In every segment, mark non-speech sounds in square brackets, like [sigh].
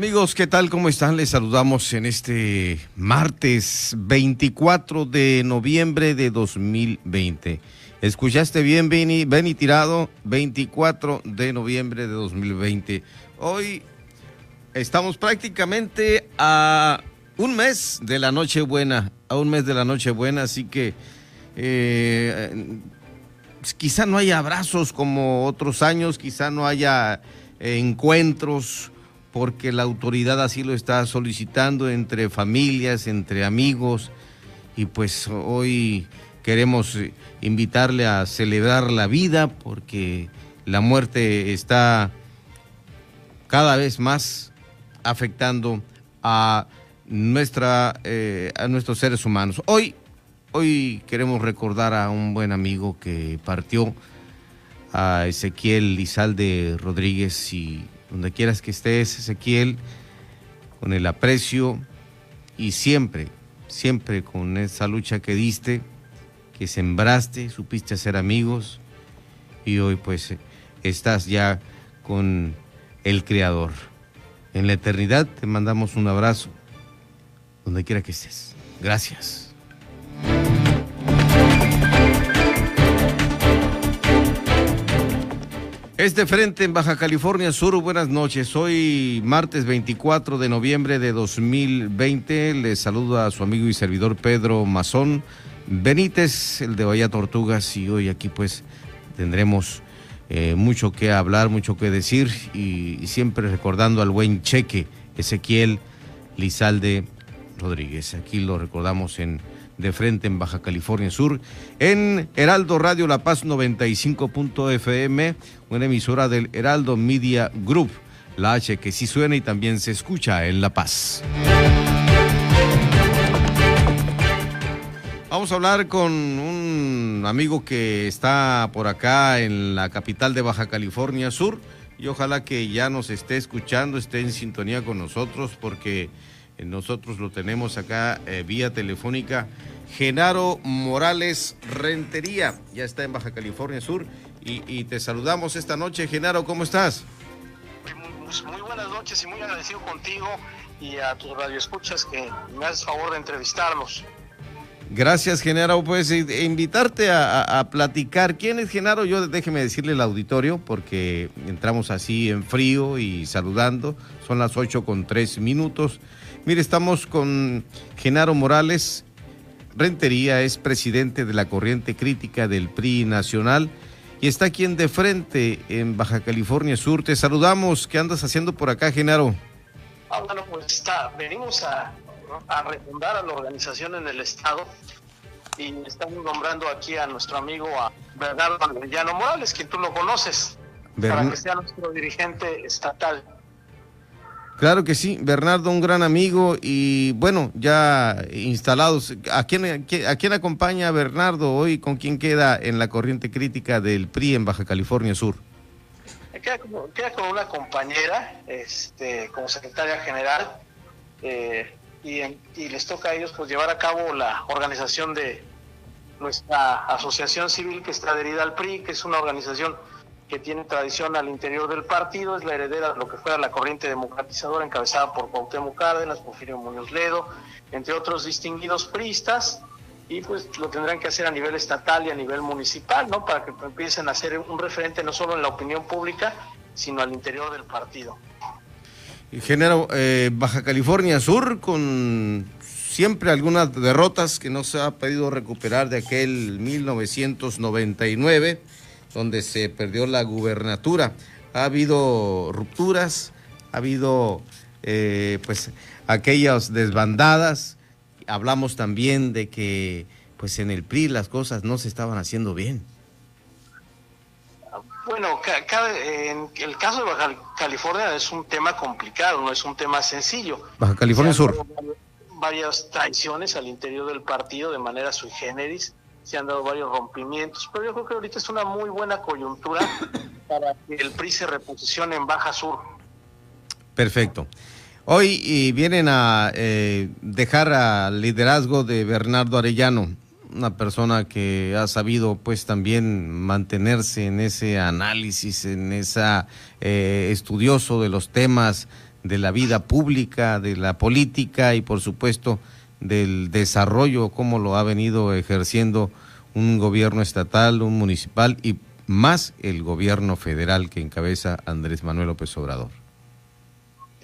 Amigos, ¿qué tal? ¿Cómo están? Les saludamos en este martes 24 de noviembre de 2020. ¿Escuchaste bien, Benny? Benny Tirado, 24 de noviembre de 2020. Hoy estamos prácticamente a un mes de la Nochebuena, a un mes de la Nochebuena, así que eh, quizá no haya abrazos como otros años, quizá no haya encuentros porque la autoridad así lo está solicitando entre familias, entre amigos, y pues hoy queremos invitarle a celebrar la vida porque la muerte está cada vez más afectando a nuestra eh, a nuestros seres humanos. Hoy hoy queremos recordar a un buen amigo que partió a Ezequiel Lizalde Rodríguez y donde quieras que estés, Ezequiel, con el aprecio y siempre, siempre con esa lucha que diste, que sembraste, supiste hacer amigos y hoy pues estás ya con el Creador. En la eternidad te mandamos un abrazo, donde quiera que estés. Gracias. Este frente en Baja California Sur, buenas noches. Hoy martes 24 de noviembre de 2020 les saludo a su amigo y servidor Pedro Mazón Benítez, el de Bahía Tortugas, y hoy aquí pues tendremos eh, mucho que hablar, mucho que decir y, siempre recordando al buen cheque Ezequiel Lizalde Rodríguez. Aquí lo recordamos en de frente en Baja California Sur, en Heraldo Radio La Paz 95.fm, una emisora del Heraldo Media Group, la H que sí suena y también se escucha en La Paz. Vamos a hablar con un amigo que está por acá en la capital de Baja California Sur y ojalá que ya nos esté escuchando, esté en sintonía con nosotros porque nosotros lo tenemos acá eh, vía telefónica. Genaro Morales Rentería, ya está en Baja California Sur y, te saludamos esta noche. Genaro, ¿cómo estás? Pues, muy, buenas noches y muy agradecido contigo y a tus radioescuchas que me haces favor de entrevistarlos. Gracias, Genaro. Pues e, invitarte a, platicar. ¿Quién es Genaro? Yo déjeme decirle al auditorio, porque entramos así en frío y saludando. Son las 8 con 3 minutos. Mire, estamos con Genaro Morales. Rentería es presidente de la corriente crítica del PRI Nacional y está aquí en De Frente, en Baja California Sur. Te saludamos. ¿Qué andas haciendo por acá, Genaro? Ah, bueno, pues está, venimos a, a refundar a la organización en el Estado y estamos nombrando aquí a nuestro amigo a Bernardo Andrellano Morales, quien tú lo conoces, para que sea nuestro dirigente estatal. Claro que sí, Bernardo, un gran amigo y bueno, ya instalados. ¿A quién, a quién acompaña Bernardo hoy? ¿Con quién queda en la corriente crítica del PRI en Baja California Sur? Queda, con una compañera este, como secretaria general eh, y, y, les toca a ellos pues llevar a cabo la organización de nuestra asociación civil que está adherida al PRI, que es una organización que tiene tradición al interior del partido, es la heredera de lo que fuera la corriente democratizadora encabezada por Cuauhtémoc Cárdenas, Porfirio Muñoz Ledo, entre otros distinguidos priistas, y pues lo tendrán que hacer a nivel estatal y a nivel municipal, ¿no? Para que empiecen a ser un referente no solo en la opinión pública, sino al interior del partido. Ingeniero, eh, Baja California Sur con siempre algunas derrotas que no se ha podido recuperar de aquel 1999, donde se perdió la gubernatura. Ha habido rupturas, ha habido eh, pues aquellas desbandadas. Hablamos también de que pues en el PRI las cosas no se estaban haciendo bien. Bueno, en el caso de Baja California es un tema complicado, no es un tema sencillo. Baja California Sur. Varias traiciones al interior del partido de manera sui generis, se han dado varios rompimientos, pero yo creo que ahorita es una muy buena coyuntura [coughs] para que el PRI se reposicione en Baja Sur. Perfecto. Hoy vienen a eh, dejar al liderazgo de Bernardo Arellano una persona que ha sabido pues también mantenerse en ese análisis, en esa eh, estudioso de los temas de la vida pública, de la política y por supuesto del desarrollo, como lo ha venido ejerciendo un gobierno estatal, un municipal y más el gobierno federal que encabeza Andrés Manuel López Obrador.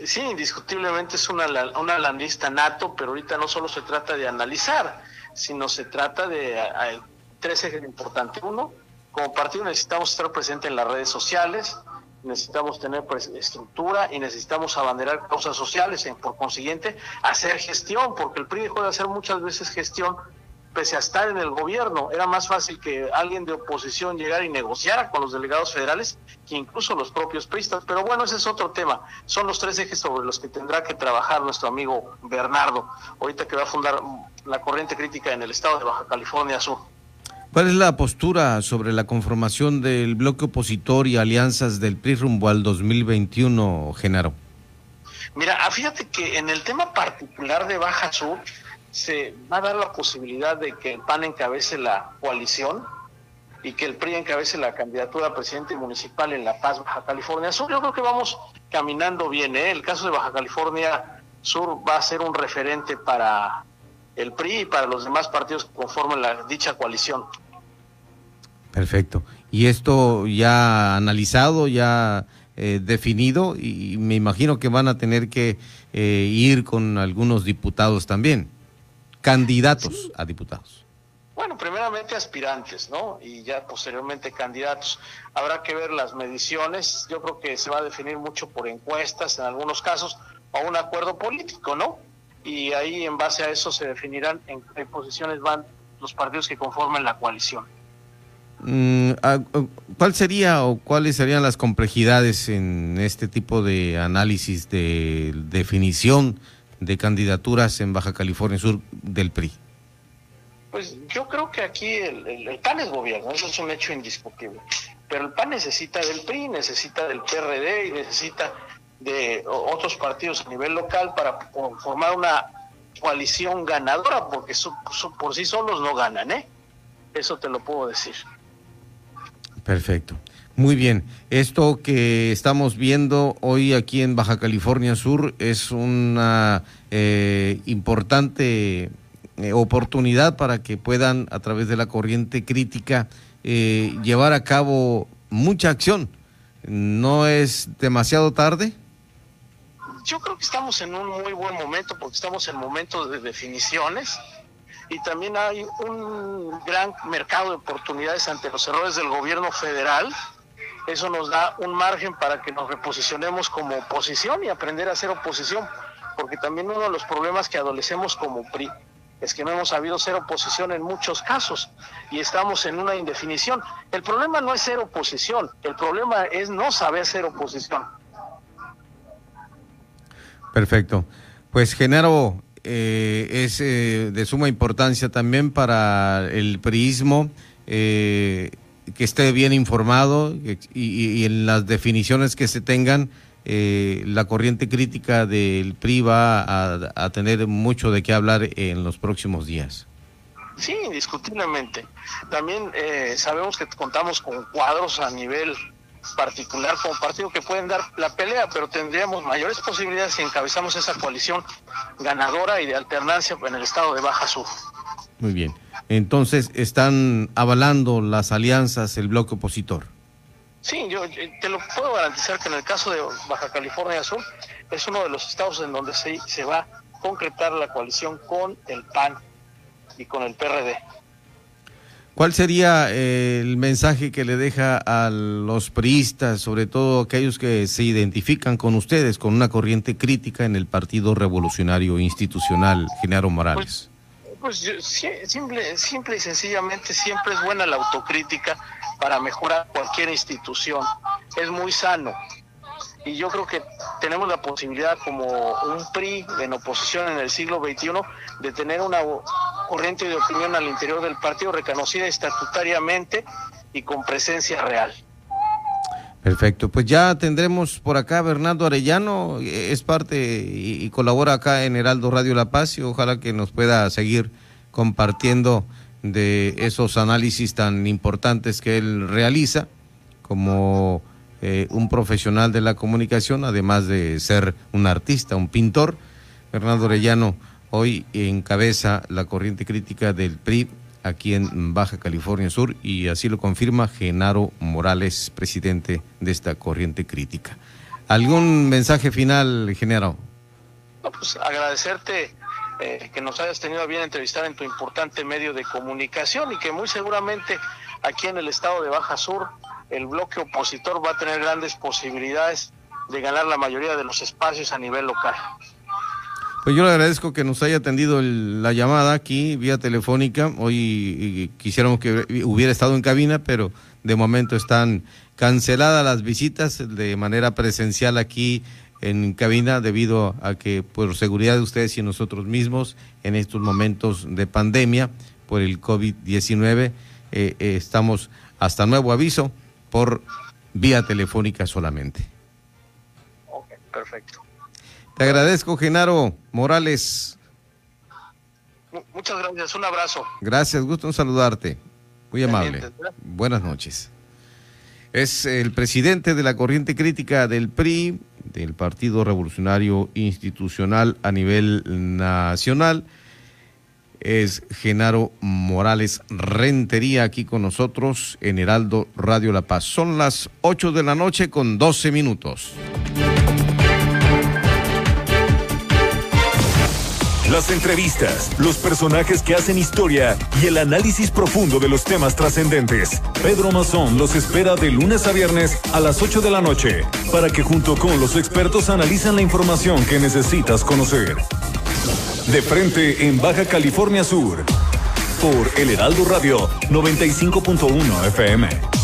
Sí, indiscutiblemente es una, una landista nato, pero ahorita no solo se trata de analizar, sino se trata de tres ejes importantes. Uno, como partido necesitamos estar presentes en las redes sociales, necesitamos tener pues, estructura y necesitamos abanderar causas sociales, y por consiguiente hacer gestión, porque el PRI dejó de hacer muchas veces gestión pese a estar en el gobierno, era más fácil que alguien de oposición llegara y negociara con los delegados federales que incluso los propios pristas. Pero bueno, ese es otro tema. Son los tres ejes sobre los que tendrá que trabajar nuestro amigo Bernardo, ahorita que va a fundar la corriente crítica en el estado de Baja California Sur. ¿Cuál es la postura sobre la conformación del bloque opositor y alianzas del PRI rumbo al 2021, Genaro? Mira, fíjate que en el tema particular de Baja Sur, se va a dar la posibilidad de que el PAN encabece la coalición y que el PRI encabece la candidatura a presidente municipal en La Paz, Baja California Sur. Yo creo que vamos caminando bien. ¿eh? El caso de Baja California Sur va a ser un referente para el PRI y para los demás partidos que conforman la dicha coalición. Perfecto. ¿Y esto ya analizado, ya eh, definido? Y me imagino que van a tener que eh, ir con algunos diputados también candidatos a diputados? Bueno, primeramente aspirantes, ¿no? Y ya posteriormente candidatos. Habrá que ver las mediciones. Yo creo que se va a definir mucho por encuestas, en algunos casos, o un acuerdo político, ¿no? Y ahí, en base a eso, se definirán en qué posiciones van los partidos que conforman la coalición. Mm, ¿Cuál sería o cuáles serían las complejidades en este tipo de análisis de definición de candidaturas en Baja California Sur del PRI? Pues yo creo que aquí el, PAN es gobierno, eso es un hecho indiscutible. Pero el PAN necesita del PRI, necesita del PRD y necesita de otros partidos a nivel local para formar una coalición ganadora, porque por sí solos no ganan, ¿eh? Eso te lo puedo decir. Perfecto. Muy bien, esto que estamos viendo hoy aquí en Baja California Sur es una eh, importante eh, oportunidad para que puedan a través de la corriente crítica eh, llevar a cabo mucha acción. ¿No es demasiado tarde? Yo creo que estamos en un muy buen momento porque estamos en momentos de definiciones y también hay un gran mercado de oportunidades ante los errores del gobierno federal eso nos da un margen para que nos reposicionemos como oposición y aprender a ser oposición, porque también uno de los problemas que adolecemos como PRI es que no hemos sabido ser oposición en muchos casos y estamos en una indefinición. El problema no es ser oposición, el problema es no saber ser oposición. Perfecto. Pues Genaro, eh, es eh, de suma importancia también para el priismo. Eh, que esté bien informado y, en las definiciones que se tengan, eh, la corriente crítica del PRI va a, tener mucho de qué hablar en los próximos días. Sí, indiscutiblemente. También eh, sabemos que contamos con cuadros a nivel particular como partido que pueden dar la pelea, pero tendríamos mayores posibilidades si encabezamos esa coalición ganadora y de alternancia en el estado de Baja Sur. Muy bien. Entonces, ¿están avalando las alianzas el bloque opositor? Sí, yo te lo puedo garantizar que en el caso de Baja California Sur es uno de los estados en donde se, se va a concretar la coalición con el PAN y con el PRD. ¿Cuál sería eh, el mensaje que le deja a los priistas, sobre todo aquellos que se identifican con ustedes, con una corriente crítica en el Partido Revolucionario Institucional, Genaro Morales? Pues, pues simple, simple y sencillamente siempre es buena la autocrítica para mejorar cualquier institución. Es muy sano. Y yo creo que tenemos la posibilidad como un PRI en oposición en el siglo XXI de tener una corriente de opinión al interior del partido reconocida estatutariamente y con presencia real. Perfecto, pues ya tendremos por acá Bernardo Arellano, es parte y, colabora acá en Heraldo Radio La Paz y ojalá que nos pueda seguir compartiendo de esos análisis tan importantes que él realiza como eh, un profesional de la comunicación, además de ser un artista, un pintor. Bernardo Arellano hoy encabeza la corriente crítica del PRI aquí en Baja California Sur y así lo confirma Genaro Morales, presidente de esta corriente crítica. ¿Algún mensaje final, Genaro? pues agradecerte eh, que nos hayas tenido a bien entrevistar en tu importante medio de comunicación y que muy seguramente aquí en el estado de Baja Sur el bloque opositor va a tener grandes posibilidades de ganar la mayoría de los espacios a nivel local. Pues yo le agradezco que nos haya atendido la llamada aquí vía telefónica. Hoy quisiéramos que hubiera estado en cabina, pero de momento están canceladas las visitas de manera presencial aquí en cabina debido a que por seguridad de ustedes y nosotros mismos en estos momentos de pandemia por el COVID-19 eh, eh, estamos hasta nuevo aviso por vía telefónica solamente. Ok, perfecto. Te agradezco, Genaro Morales. Muchas gracias, un abrazo. Gracias, gusto en saludarte. Muy amable. Buenas noches. Es el presidente de la corriente crítica del PRI, del Partido Revolucionario Institucional a nivel nacional. Es Genaro Morales Rentería aquí con nosotros en Heraldo Radio La Paz. Son las 8 de la noche con 12 minutos. Las entrevistas, los personajes que hacen historia y el análisis profundo de los temas trascendentes. Pedro Mazón los espera de lunes a viernes a las 8 de la noche para que junto con los expertos analicen la información que necesitas conocer. De frente en Baja California Sur por El Heraldo Radio 95.1 FM.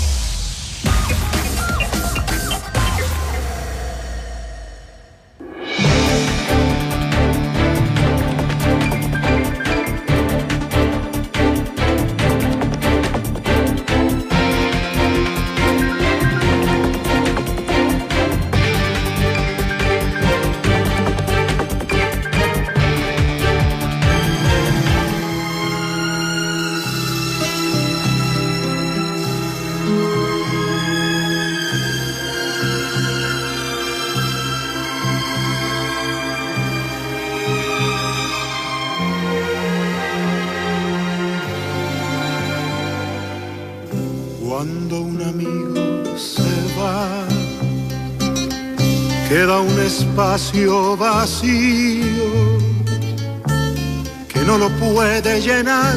Espacio vacío que no lo puede llenar.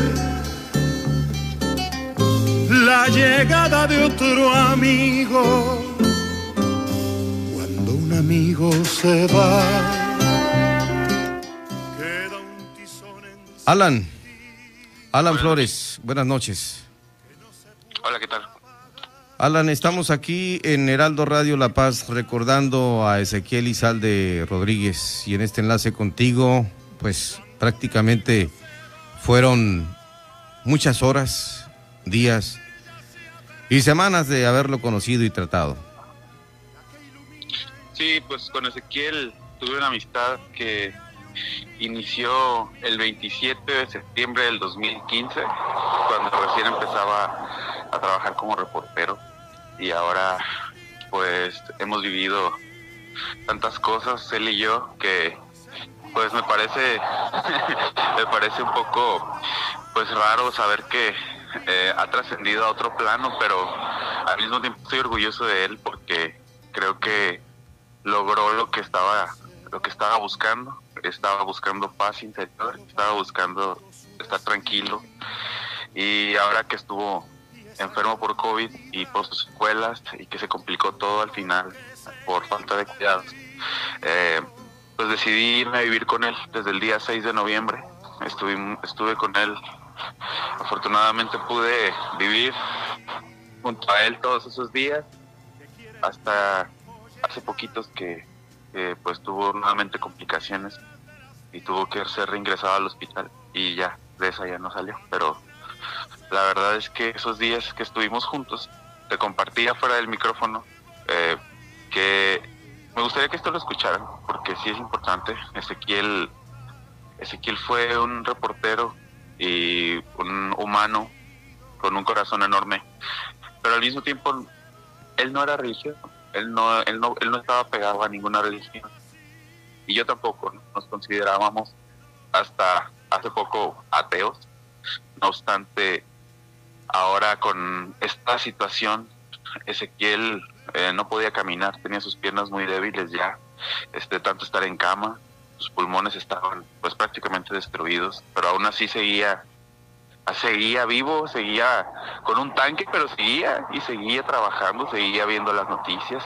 La llegada de otro amigo cuando un amigo se va queda un tizón en Alan Alan Flores buenas noches Alan, estamos aquí en Heraldo Radio La Paz recordando a Ezequiel Izalde Rodríguez y en este enlace contigo, pues prácticamente fueron muchas horas, días y semanas de haberlo conocido y tratado. Sí, pues con Ezequiel tuve una amistad que inició el 27 de septiembre del 2015, cuando recién empezaba a trabajar como reportero y ahora pues hemos vivido tantas cosas, él y yo, que pues me parece, [laughs] me parece un poco pues raro saber que eh, ha trascendido a otro plano, pero al mismo tiempo estoy orgulloso de él porque creo que logró lo que estaba, lo que estaba buscando, estaba buscando paz interior, estaba buscando estar tranquilo. Y ahora que estuvo enfermo por COVID y por sus escuelas y que se complicó todo al final por falta de cuidados, eh, pues decidí irme a vivir con él desde el día 6 de noviembre. Estuve, estuve con él. Afortunadamente pude vivir junto a él todos esos días hasta hace poquitos que, pues tuvo nuevamente complicaciones y tuvo que ser reingresado al hospital y ya de esa ya no salió pero la verdad es que esos días que estuvimos juntos, te compartía fuera del micrófono eh, que me gustaría que esto lo escucharan, porque sí es importante. Ezequiel, Ezequiel fue un reportero y un humano con un corazón enorme, pero al mismo tiempo él no era religioso, él no, él no, él no estaba pegado a ninguna religión. Y yo tampoco, nos considerábamos hasta hace poco ateos. No obstante, Ahora con esta situación, Ezequiel eh, no podía caminar, tenía sus piernas muy débiles ya, este, tanto estar en cama, sus pulmones estaban pues prácticamente destruidos, pero aún así seguía seguía vivo, seguía con un tanque, pero seguía y seguía trabajando, seguía viendo las noticias.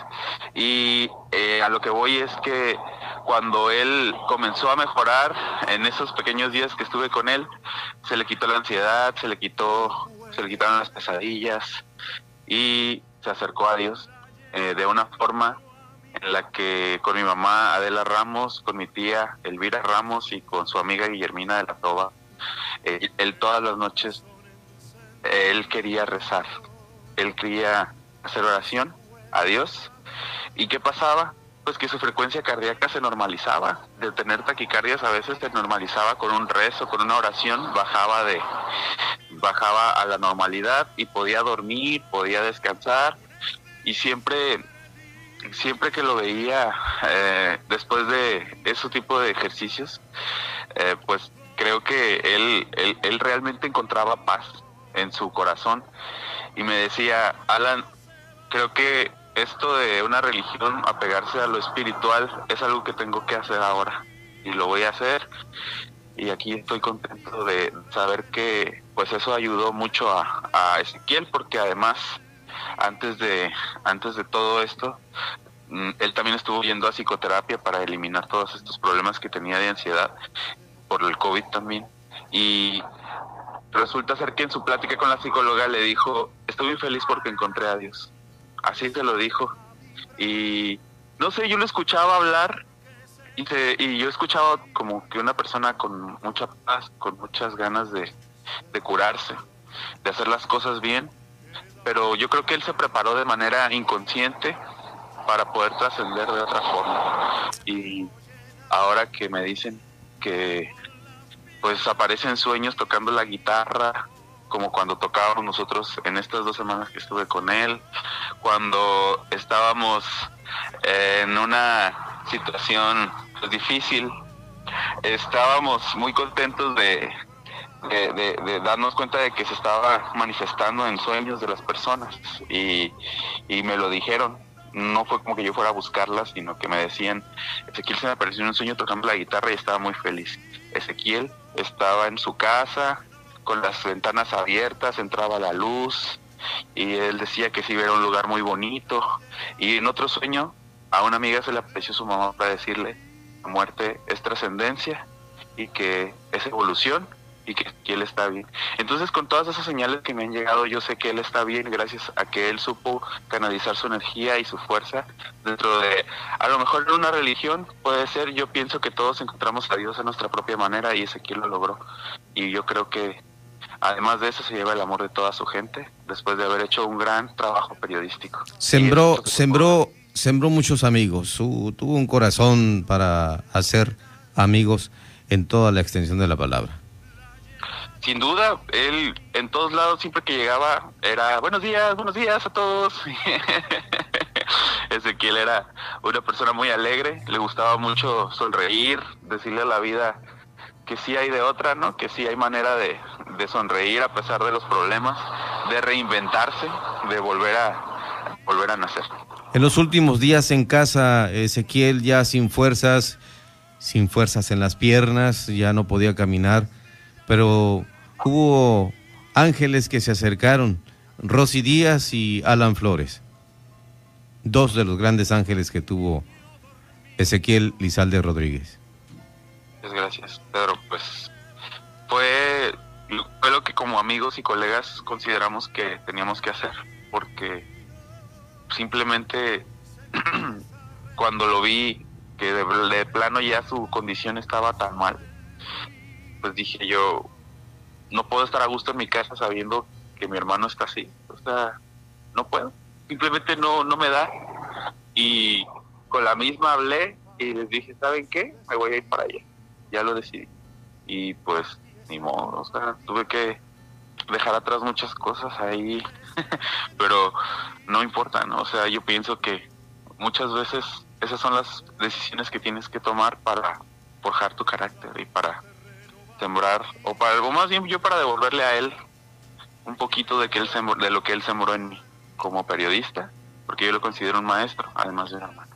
Y eh, a lo que voy es que cuando él comenzó a mejorar en esos pequeños días que estuve con él, se le quitó la ansiedad, se le quitó se le quitaron las pesadillas y se acercó a Dios eh, de una forma en la que con mi mamá Adela Ramos, con mi tía Elvira Ramos y con su amiga Guillermina de la Toba, eh, él todas las noches, él quería rezar, él quería hacer oración a Dios. ¿Y qué pasaba? Pues que su frecuencia cardíaca se normalizaba. De tener taquicardias a veces se normalizaba con un rezo, con una oración, bajaba de, bajaba a la normalidad y podía dormir, podía descansar. Y siempre siempre que lo veía eh, después de ese tipo de ejercicios, eh, pues creo que él, él, él, realmente encontraba paz en su corazón. Y me decía, Alan, creo que esto de una religión, apegarse a lo espiritual, es algo que tengo que hacer ahora. Y lo voy a hacer y aquí estoy contento de saber que pues eso ayudó mucho a, Ezequiel porque además antes de antes de todo esto mm, él también estuvo yendo a psicoterapia para eliminar todos estos problemas que tenía de ansiedad por el COVID también. Y resulta ser que en su plática con la psicóloga le dijo estoy muy feliz porque encontré a Dios así se lo dijo. Y no sé yo lo escuchaba hablar y, yo he escuchado como que una persona con mucha paz, con muchas ganas de, curarse, de hacer las cosas bien, pero yo creo que él se preparó de manera inconsciente para poder trascender de otra forma. Y ahora que me dicen que pues aparecen sueños tocando la guitarra, como cuando tocábamos nosotros en estas dos semanas que estuve con él, cuando estábamos en una situación difícil. Estábamos muy contentos de, de, darnos cuenta de que se estaba manifestando en sueños de las personas y, y me lo dijeron. No fue como que yo fuera a buscarlas, sino que me decían, Ezequiel se me apareció en un sueño tocando la guitarra y estaba muy feliz. Ezequiel estaba en su casa con las ventanas abiertas, entraba la luz y él decía que sí era un lugar muy bonito. Y en otro sueño a una amiga se le apareció su mamá para decirle la muerte es trascendencia y que es evolución y que, él está bien. Entonces con todas esas señales que me han llegado, yo sé que él está bien gracias a que él supo canalizar su energía y su fuerza dentro de, a lo mejor en una religión puede ser, yo pienso que todos encontramos a Dios a nuestra propia manera y ese quien lo logró. Y yo creo que además de eso se lleva el amor de toda su gente después de haber hecho un gran trabajo periodístico. Sembró, sembró sembró muchos amigos, tuvo un corazón para hacer amigos en toda la extensión de la palabra. Sin duda, él en todos lados siempre que llegaba era buenos días, buenos días a todos. [laughs] Ezequiel era una persona muy alegre, le gustaba mucho sonreír, decirle a la vida que sí hay de otra, ¿no? Que sí hay manera de, de sonreír a pesar de los problemas, de reinventarse, de volver a volver a nacer. En los últimos días en casa, Ezequiel ya sin fuerzas, sin fuerzas en las piernas, ya no podía caminar, pero hubo ángeles que se acercaron, Rosy Díaz y Alan Flores, dos de los grandes ángeles que tuvo Ezequiel Lizalde Rodríguez. Muchas gracias, Pedro. Pues fue, lo que como amigos y colegas consideramos que teníamos que hacer, porque simplemente [clears throat] cuando lo vi que de, plano ya su condición estaba tan mal, pues dije yo, no puedo estar a gusto en mi casa sabiendo que mi hermano está así. O sea, no puedo. Simplemente no, no me da. Y con la misma hablé y les dije, ¿saben qué? Me voy a ir para allá. Ya lo decidí. Y pues, ni modo. O sea, tuve que dejar atrás muchas cosas ahí. [laughs] Pero no importa, ¿no? O sea, yo pienso que muchas veces esas son las decisiones que tienes que tomar para forjar tu carácter y para sembrar, o para algo más bien yo para devolverle a él un poquito de que él sembró, de lo que él sembró en mí como periodista, porque yo lo considero un maestro, además de un hermano.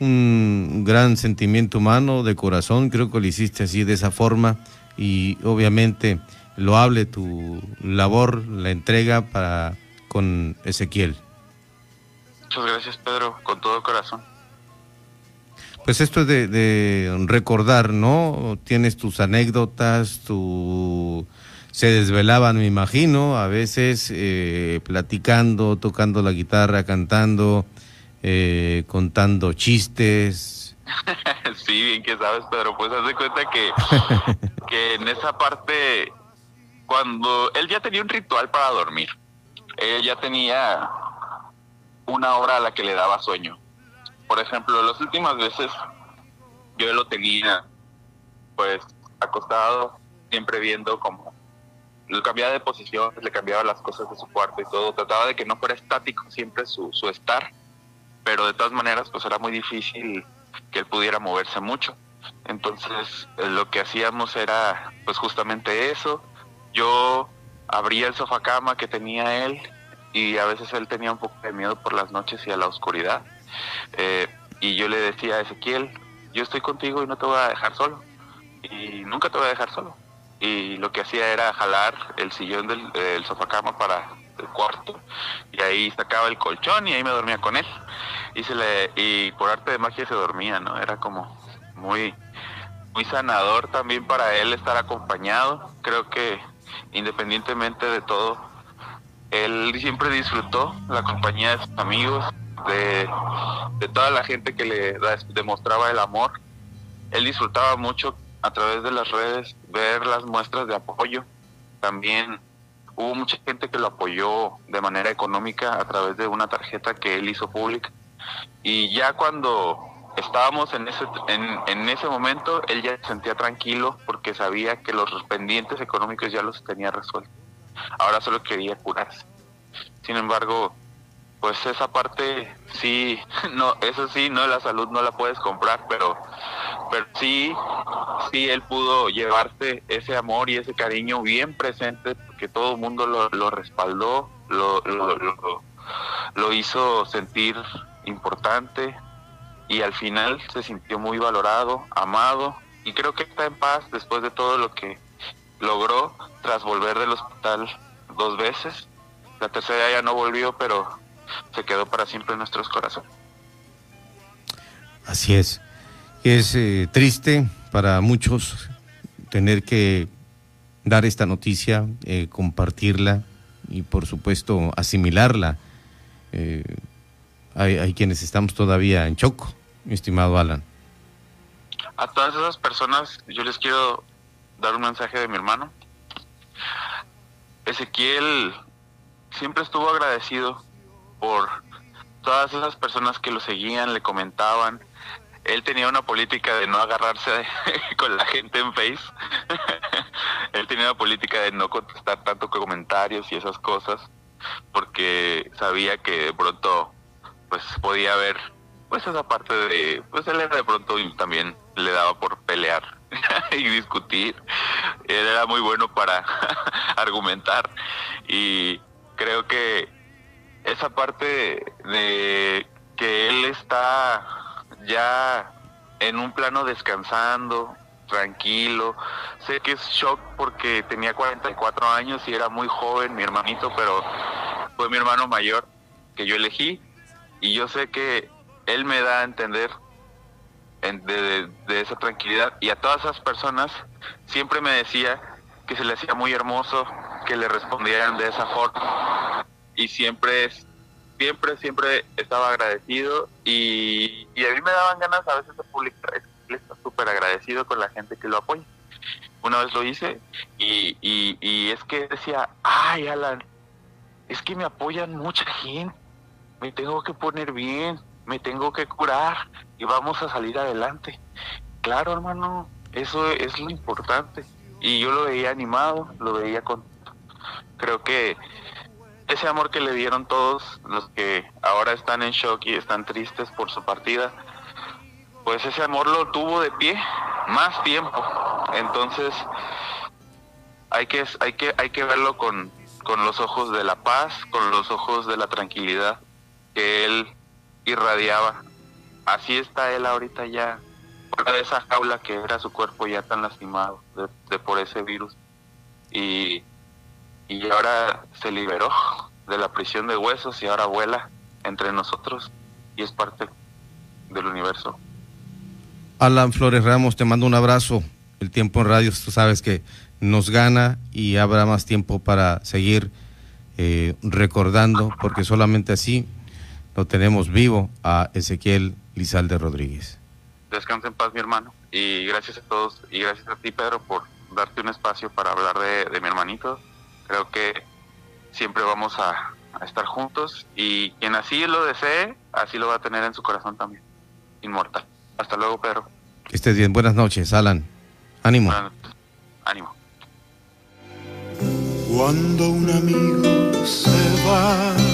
Un gran sentimiento humano, de corazón, creo que lo hiciste así, de esa forma, y obviamente lo hable tu labor, la entrega para con Ezequiel. Muchas gracias, Pedro, con todo corazón. Pues esto es de, de, recordar, ¿no? Tienes tus anécdotas, tu... Se desvelaban, me imagino, a veces eh, platicando, tocando la guitarra, cantando, eh, contando chistes. [laughs] sí, bien que sabes, Pedro. Pues haz de cuenta que, [laughs] que en esa parte, cuando él ya tenía un ritual para dormir, él ya tenía una hora a la que le daba sueño por ejemplo, las últimas veces yo lo tenía pues acostado, siempre viendo como lo cambiaba de posición, le cambiaba las cosas de su cuarto y todo, trataba de que no fuera estático siempre su, su estar, pero de todas maneras pues era muy difícil que él pudiera moverse mucho. Entonces eh, lo que hacíamos era pues justamente eso. Yo abría el sofá cama que tenía él y a veces él tenía un poco de miedo por las noches y a la oscuridad. Eh, y yo le decía a Ezequiel, yo estoy contigo y no te voy a dejar solo. Y nunca te voy a dejar solo. Y lo que hacía era jalar el sillón del, del sofacama para el cuarto y ahí sacaba el colchón y ahí me dormía con él. Y, se le, y por arte de magia se dormía, ¿no? Era como muy, muy sanador también para él estar acompañado. Creo que independientemente de todo, él siempre disfrutó la compañía de sus amigos, de, toda la gente que le demostraba el amor. Él disfrutaba mucho a través de las redes ver las muestras de apoyo. También hubo mucha gente que lo apoyó de manera económica a través de una tarjeta que él hizo pública. Y ya cuando estábamos en ese, en, ese momento, él ya se sentía tranquilo porque sabía que los pendientes económicos ya los tenía resueltos. Ahora solo quería curarse. Sin embargo, pues esa parte sí, [laughs] no, eso sí, no, la salud no la puedes comprar, pero, pero sí, sí, él pudo llevarse ese amor y ese cariño bien presente, porque todo el mundo lo, respaldó, lo, lo hizo sentir importante y al final se sintió muy valorado, amado y creo que está en paz después de todo lo que logró tras volver del hospital dos veces. La tercera ya no volvió, pero se quedó para siempre en nuestros corazones. Así es. Es eh, triste para muchos tener que dar esta noticia, eh, compartirla y por supuesto asimilarla. Eh, hay, quienes estamos todavía en choco, mi estimado Alan. A todas esas personas yo les quiero dar un mensaje de mi hermano. Ezequiel siempre estuvo agradecido por todas esas personas que lo seguían, le comentaban. Él tenía una política de no agarrarse [laughs] con la gente en Face. [laughs] Él tenía una política de no contestar tanto comentarios y esas cosas, porque sabía que de pronto pues podía ver pues esa parte de, pues él era de pronto y también le daba por pelear [laughs] y discutir. Él era muy bueno para [laughs] argumentar y creo que esa parte de que él está ya en un plano descansando, tranquilo. Sé que es shock porque tenía 44 años y era muy joven mi hermanito, pero fue mi hermano mayor que yo elegí y yo sé que él me da a entender de, de, esa tranquilidad y a todas esas personas siempre me decía que se le hacía muy hermoso que le respondieran de esa forma. Y siempre siempre siempre estaba agradecido y, a mí me daban ganas a veces de publicar está súper agradecido con la gente que lo apoya. Una vez lo hice y, y, y es que decía ay Alan es que me apoyan mucha gente me tengo que poner bien me tengo que curar y vamos a salir adelante. Claro, hermano, eso es lo importante. Y yo lo veía animado, lo veía con... Creo que ese amor que le dieron todos los que ahora están en shock y están tristes por su partida, pues ese amor lo tuvo de pie más tiempo. Entonces, hay que, hay que, hay que verlo con, con los ojos de la paz, con los ojos de la tranquilidad que él irradiaba. Así está él ahorita ya, fuera de esa jaula que era su cuerpo ya tan lastimado de, por ese virus. Y, y ahora se liberó de la prisión de huesos y ahora vuela entre nosotros y es parte del universo. Alan Flores Ramos, te mando un abrazo. El tiempo en radio, tú sabes que nos gana y habrá más tiempo para seguir eh, recordando, porque solamente así lo tenemos vivo a Ezequiel Lizalde Rodríguez. Descansa en paz, mi hermano. Y gracias a todos y gracias a ti, Pedro, por darte un espacio para hablar de, mi hermanito. Creo que siempre vamos a, estar juntos y quien así lo desee, así lo va a tener en su corazón también. Inmortal. Hasta luego, Pedro. Que estés bien. Buenas noches, Alan. Ánimo. Ánimo. Cuando un amigo se va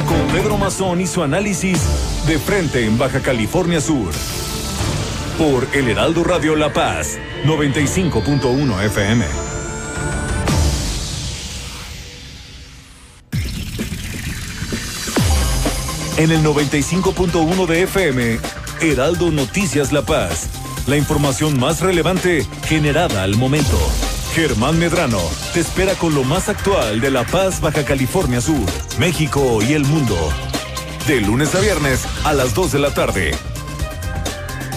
con Pedro Mazón y su análisis de frente en Baja California Sur. Por El Heraldo Radio La Paz, 95.1 FM. En el 95.1 de FM, Heraldo Noticias La Paz. La información más relevante generada al momento. Germán Medrano te espera con lo más actual de La Paz, Baja California Sur, México y el mundo. De lunes a viernes a las 2 de la tarde.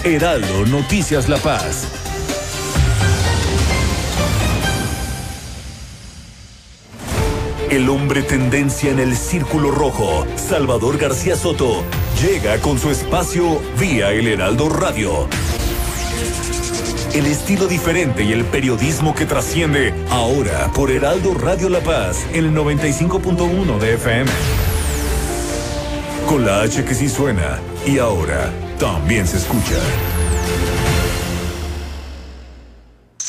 Heraldo Noticias La Paz. El hombre tendencia en el círculo rojo, Salvador García Soto, llega con su espacio vía el Heraldo Radio el estilo diferente y el periodismo que trasciende ahora por Heraldo Radio La Paz en el 95.1 de FM. Con la H que sí suena y ahora también se escucha.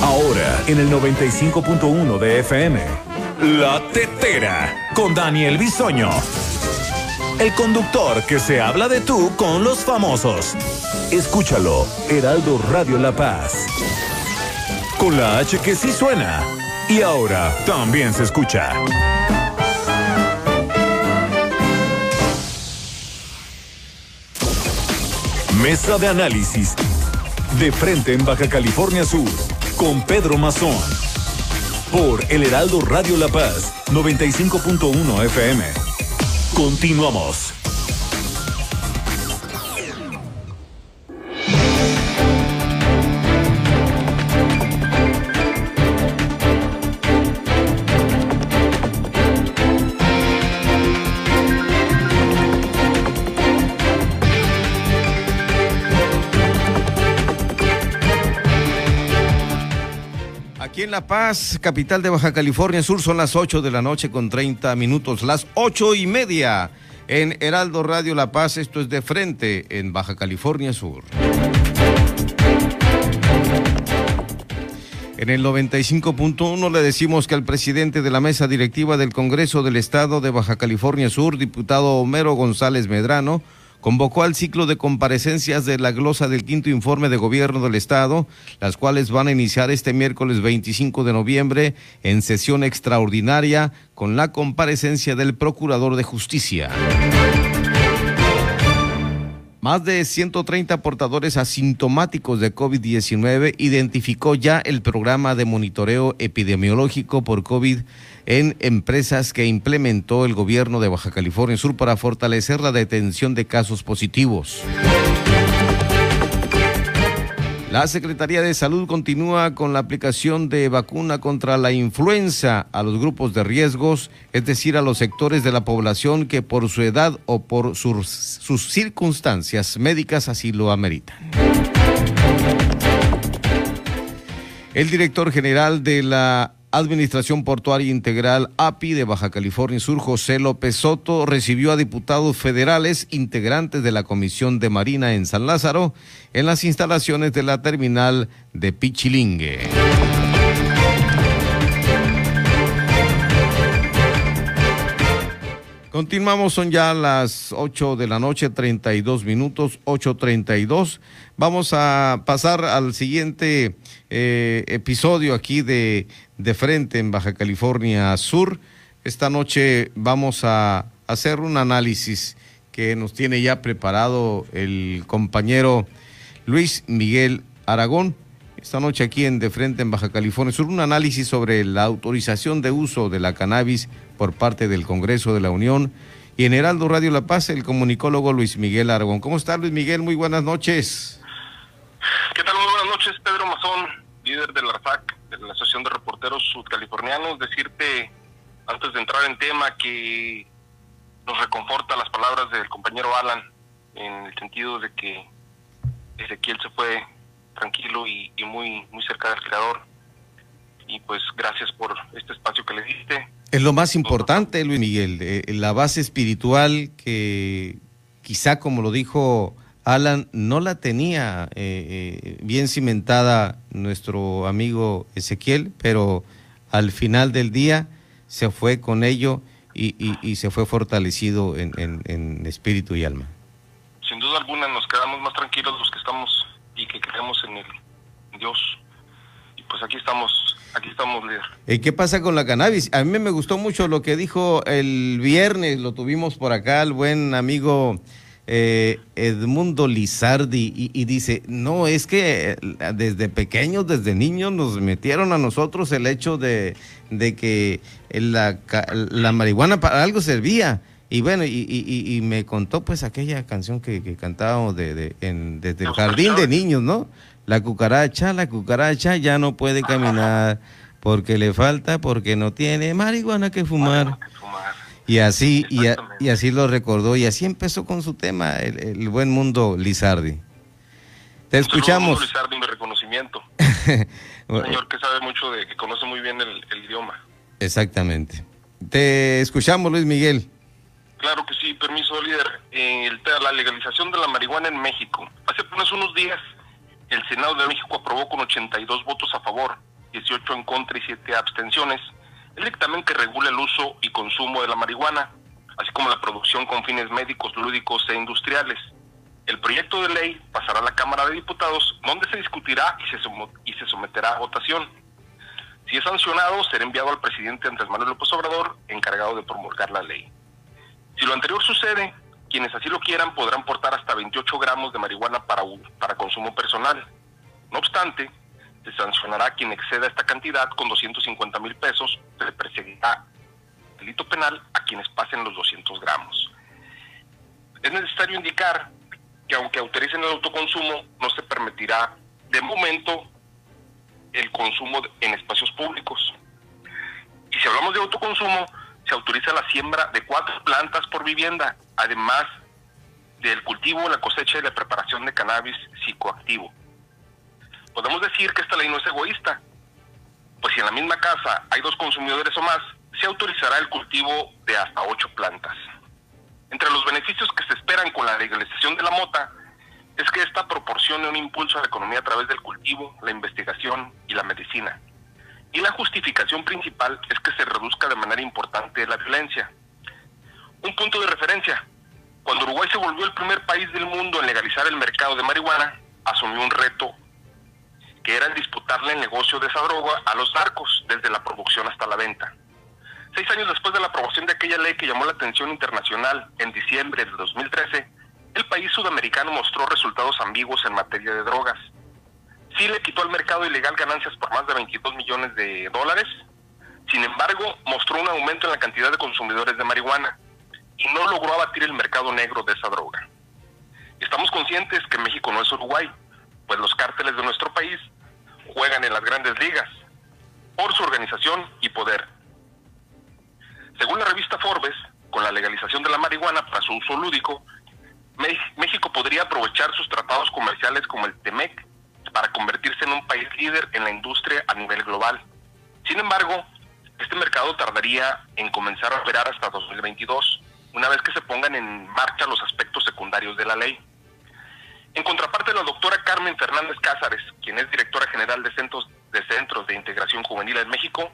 Ahora en el 95.1 de FM. La Tetera con Daniel Bisoño. el conductor que se habla de tú con los famosos. Escúchalo, Heraldo Radio La Paz. Con la H que sí suena. Y ahora también se escucha. Mesa de análisis. De frente en Baja California Sur. Con Pedro Mazón. Por El Heraldo Radio La Paz. 95.1 FM. Continuamos. Aquí en La Paz, capital de Baja California Sur, son las 8 de la noche con 30 minutos, las ocho y media en Heraldo Radio La Paz. Esto es de frente en Baja California Sur. En el 95.1 le decimos que el presidente de la mesa directiva del Congreso del Estado de Baja California Sur, diputado Homero González Medrano, convocó al ciclo de comparecencias de la glosa del quinto informe de gobierno del Estado, las cuales van a iniciar este miércoles 25 de noviembre en sesión extraordinaria con la comparecencia del Procurador de Justicia. Más de 130 portadores asintomáticos de COVID-19 identificó ya el programa de monitoreo epidemiológico por COVID en empresas que implementó el gobierno de Baja California Sur para fortalecer la detención de casos positivos. La Secretaría de Salud continúa con la aplicación de vacuna contra la influenza a los grupos de riesgos, es decir, a los sectores de la población que por su edad o por sus, circunstancias médicas así lo ameritan. El director general de la Administración Portuaria Integral API de Baja California Sur, José López Soto, recibió a diputados federales integrantes de la Comisión de Marina en San Lázaro en las instalaciones de la terminal de Pichilingue. Continuamos, son ya las 8 de la noche, 32 minutos, 8.32. Vamos a pasar al siguiente eh, episodio aquí de, de Frente en Baja California Sur. Esta noche vamos a hacer un análisis que nos tiene ya preparado el compañero Luis Miguel Aragón. Esta noche aquí en De Frente en Baja California Sur, un análisis sobre la autorización de uso de la cannabis por parte del Congreso de la Unión. Y en Heraldo Radio La Paz, el comunicólogo Luis Miguel Aragón. ¿Cómo está Luis Miguel? Muy buenas noches. ¿Qué tal? Muy buenas noches, Pedro Mazón, líder de la RFAC, de la Asociación de Reporteros Sudcalifornianos. Decirte, antes de entrar en tema, que nos reconforta las palabras del compañero Alan, en el sentido de que Ezequiel se fue tranquilo y, y muy, muy cerca del creador. Y pues gracias por este espacio que le diste. Es lo más importante, Luis Miguel, eh, la base espiritual que quizá, como lo dijo Alan, no la tenía eh, eh, bien cimentada nuestro amigo Ezequiel, pero al final del día se fue con ello y, y- y se fue fortalecido en, en- en espíritu y alma. Sin duda alguna nos quedamos más tranquilos los que estamos y que creemos en el Dios. Y pues aquí estamos, aquí estamos, líder. Eh, ¿Qué pasa con la cannabis? A mí me gustó mucho lo que dijo el viernes, lo tuvimos por acá, el buen amigo eh, Edmundo Lizardi, y, y dice, no, es que eh, desde pequeños, desde niños, nos metieron a nosotros el hecho de, de que la, la marihuana para algo servía. Y bueno, y, y- y- me contó pues aquella canción que, que cantábamos de, de- en- desde el jardín de niños, ¿no? La cucaracha, la cucaracha ya no puede caminar porque le falta, porque no tiene marihuana que fumar. Y así, y, a- Exactamente. y así lo recordó, y así empezó con su tema, el, el buen mundo Lizardi. Te escuchamos. A mi reconocimiento. [laughs] Señor que sabe mucho de, que conoce muy bien el, el idioma. Exactamente. Te escuchamos, Luis Miguel. Claro que sí, permiso, líder. En el, la legalización de la marihuana en México. Hace apenas unos días, el Senado de México aprobó con 82 votos a favor, 18 en contra y 7 abstenciones, el dictamen que regula el uso y consumo de la marihuana. así como la producción con fines médicos, lúdicos e industriales. El proyecto de ley pasará a la Cámara de Diputados, donde se discutirá y se, y se someterá a votación. Si es sancionado, será enviado al presidente Andrés Manuel López Obrador, encargado de promulgar la ley. Si lo anterior sucede, quienes así lo quieran podrán portar hasta 28 gramos de marihuana para, para consumo personal. No obstante, se sancionará a quien exceda esta cantidad con 250 mil pesos, se le perseguirá delito penal a quienes pasen los 200 gramos. Es necesario indicar que aunque autoricen el autoconsumo, no se permitirá de momento el consumo en espacios públicos. Y si hablamos de autoconsumo, se autoriza la siembra de cuatro plantas por vivienda, además del cultivo, la cosecha y la preparación de cannabis psicoactivo. Podemos decir que esta ley no es egoísta, pues si en la misma casa hay dos consumidores o más, se autorizará el cultivo de hasta ocho plantas. Entre los beneficios que se esperan con la legalización de la mota es que esta proporcione un impulso a la economía a través del cultivo, la investigación y la medicina. Y la justificación principal es que se reduzca de manera importante la violencia. Un punto de referencia. Cuando Uruguay se volvió el primer país del mundo en legalizar el mercado de marihuana, asumió un reto que era el disputarle el negocio de esa droga a los narcos, desde la producción hasta la venta. Seis años después de la aprobación de aquella ley que llamó la atención internacional en diciembre de 2013, el país sudamericano mostró resultados ambiguos en materia de drogas. Sí le quitó al mercado ilegal ganancias por más de 22 millones de dólares, sin embargo mostró un aumento en la cantidad de consumidores de marihuana y no logró abatir el mercado negro de esa droga. Estamos conscientes que México no es Uruguay, pues los cárteles de nuestro país juegan en las grandes ligas por su organización y poder según la revista Forbes, con la legalización de la marihuana para su uso lúdico, México podría aprovechar sus tratados comerciales como el TEMEC para convertirse en un país líder en la industria a nivel global. Sin embargo, este mercado tardaría en comenzar a operar hasta 2022, una vez que se pongan en marcha los aspectos secundarios de la ley. En contraparte, la doctora Carmen Fernández Cázares, quien es directora general de Centros de, Centros de Integración Juvenil en México,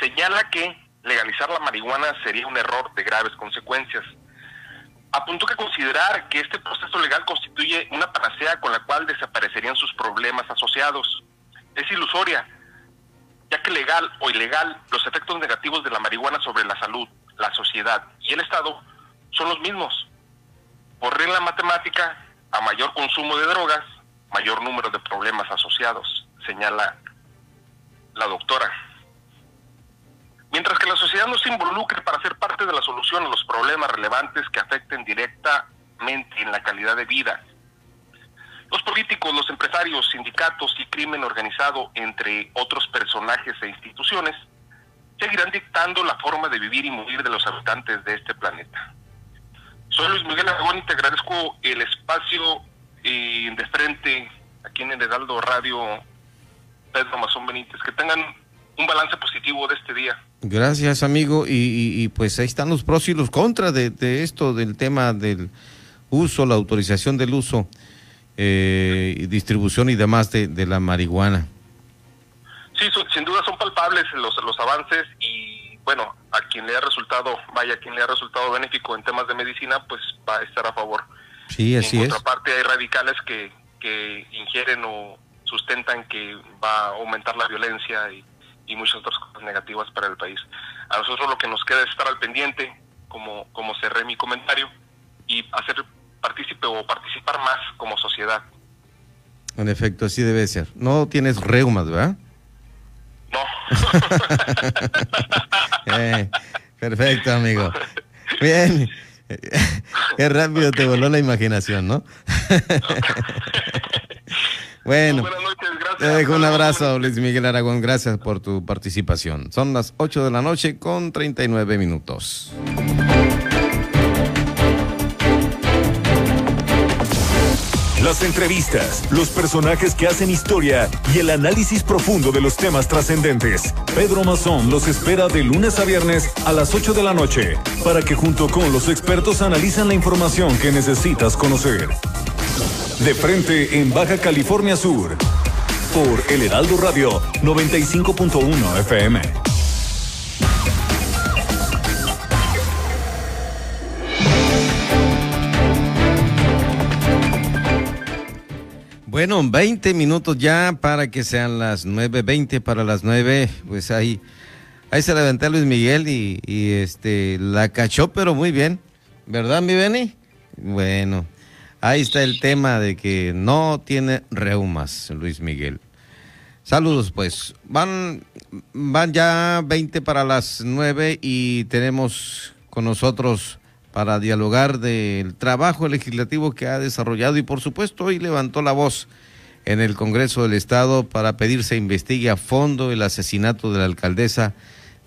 señala que legalizar la marihuana sería un error de graves consecuencias. Apuntó que considerar que este proceso legal constituye una panacea con la cual desaparecerían sus problemas asociados es ilusoria, ya que legal o ilegal los efectos negativos de la marihuana sobre la salud, la sociedad y el Estado son los mismos. Por regla matemática, a mayor consumo de drogas, mayor número de problemas asociados, señala la doctora. Mientras que la sociedad no se involucre para ser parte de la solución a los problemas relevantes que afecten directamente en la calidad de vida. Los políticos, los empresarios, sindicatos y crimen organizado, entre otros personajes e instituciones, seguirán dictando la forma de vivir y morir de los habitantes de este planeta. Soy Luis Miguel Aragón y te agradezco el espacio eh, de frente aquí en el Heraldo Radio Pedro Mazón Benítez. Que tengan un balance positivo de este día. Gracias, amigo. Y, pues ahí están los pros y los contras de, esto, del tema del uso, la autorización del uso, eh, distribución y demás de, la marihuana. Sí, sin duda son palpables los, los avances y bueno, a quien le ha resultado, vaya, a quien le ha resultado benéfico en temas de medicina, pues va a estar a favor. Sí, así es. Por otra parte, hay radicales que, que ingieren o sustentan que va a aumentar la violencia y y muchas otras cosas negativas para el país. A nosotros lo que nos queda es estar al pendiente, como, como cerré mi comentario, y hacer partícipe o participar más como sociedad. En efecto, así debe ser. No tienes reumas, ¿verdad? No. [laughs] Eh, perfecto, amigo. Bien. [laughs] Qué rápido te voló la imaginación, ¿no? [laughs] Bueno, te dejo un abrazo, Luis Miguel Aragón. Gracias por tu participación. Son las 8 de la noche con 39 minutos. Las entrevistas, los personajes que hacen historia y el análisis profundo de los temas trascendentes. Pedro Mazón los espera de lunes a viernes a las 8 de la noche para que junto con los expertos analizan la información que necesitas conocer. De frente en Baja California Sur. Por El Heraldo Radio 95.1 FM. Bueno, 20 minutos ya para que sean las 9.20 para las 9. Pues ahí, ahí se levanta Luis Miguel y, este la cachó, pero muy bien. ¿Verdad, mi Beni? Bueno, ahí está el tema de que no tiene reumas, Luis Miguel. Saludos, pues. Van, van ya 20 para las 9 y tenemos con nosotros para dialogar del trabajo legislativo que ha desarrollado y por supuesto hoy levantó la voz en el Congreso del Estado para pedir se investigue a fondo el asesinato de la alcaldesa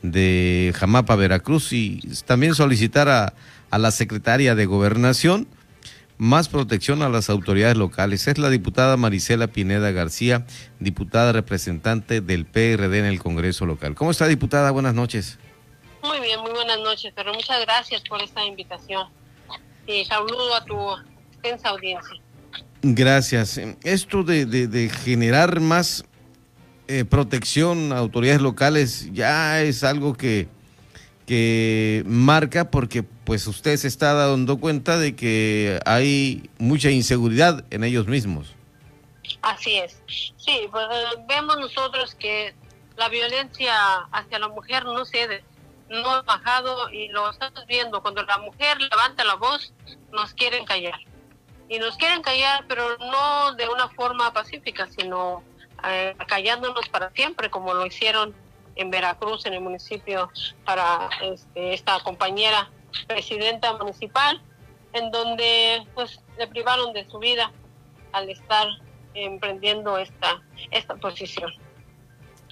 de Jamapa, Veracruz y también solicitar a, a la secretaria de Gobernación más protección a las autoridades locales. Es la diputada Marisela Pineda García, diputada representante del PRD en el Congreso local. ¿Cómo está, diputada? Buenas noches. Muy bien, muy buenas noches, pero muchas gracias por esta invitación. Y saludo a tu extensa audiencia. Gracias. Esto de, de, de generar más eh, protección a autoridades locales ya es algo que, que marca porque pues usted se está dando cuenta de que hay mucha inseguridad en ellos mismos. Así es. Sí, pues, vemos nosotros que la violencia hacia la mujer no cede, no ha bajado y lo estamos viendo. Cuando la mujer levanta la voz, nos quieren callar. Y nos quieren callar, pero no de una forma pacífica, sino eh, callándonos para siempre, como lo hicieron en Veracruz, en el municipio, para este, esta compañera presidenta municipal, en donde pues le privaron de su vida al estar emprendiendo esta, esta posición.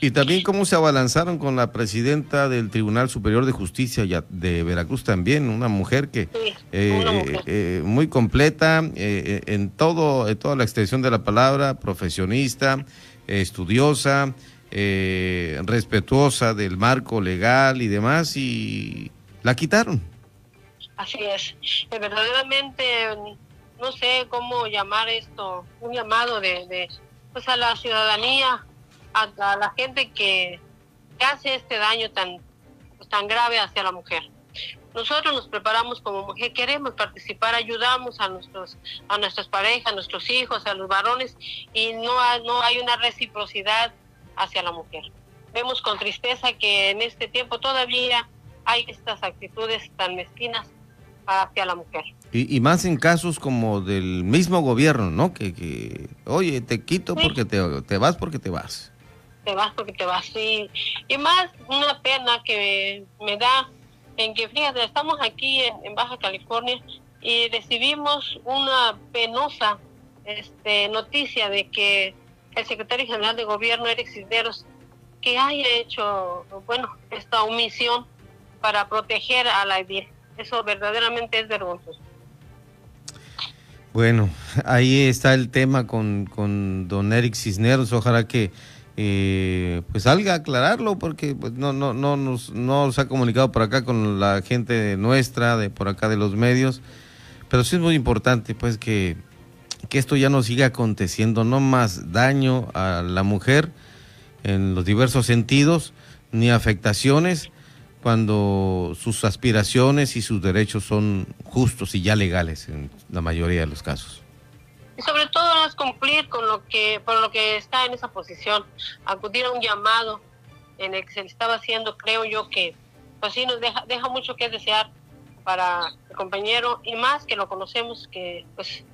Y también cómo se abalanzaron con la presidenta del Tribunal Superior de Justicia de Veracruz también, una mujer que Sí, eh, una mujer. eh, muy completa eh, en todo, en toda la extensión de la palabra, profesionista, eh, estudiosa, eh, respetuosa del marco legal y demás, y la quitaron. Así es. Eh, verdaderamente, no sé cómo llamar esto, un llamado de, de pues a la ciudadanía, a, la gente que, hace este daño tan, pues, tan grave hacia la mujer. Nosotros nos preparamos como mujer, queremos participar, ayudamos a nuestros, a nuestras parejas, a nuestros hijos, a los varones, y no no hay una reciprocidad hacia la mujer. Vemos con tristeza que en este tiempo todavía hay estas actitudes tan mezquinas hacia la mujer. Y, y más en casos como del mismo gobierno, ¿no? Que, que oye, te quito Sí. porque te, te vas porque te vas. Te vas porque te vas. Y, y más una pena que me da en que, fíjate, estamos aquí en, en Baja California y recibimos una penosa este, noticia de que el secretario general de gobierno, Eric Cisneros, que haya hecho, bueno, esta omisión para proteger a la EDIR. Eso verdaderamente es vergonzoso. Bueno, ahí está el tema con, con don Eric Cisneros. Ojalá que eh, pues salga a aclararlo porque pues, no, no, no, nos, no nos ha comunicado por acá con la gente nuestra, de por acá de los medios. Pero sí es muy importante pues que, que esto ya no siga aconteciendo, no más daño a la mujer en los diversos sentidos, ni afectaciones cuando sus aspiraciones y sus derechos son justos y ya legales en la mayoría de los casos. y sobre todo es cumplir con lo que por lo que está en esa posición acudir a un llamado en el que se le estaba haciendo creo yo que pues sí nos deja deja mucho que desear para el compañero y más que lo conocemos que pues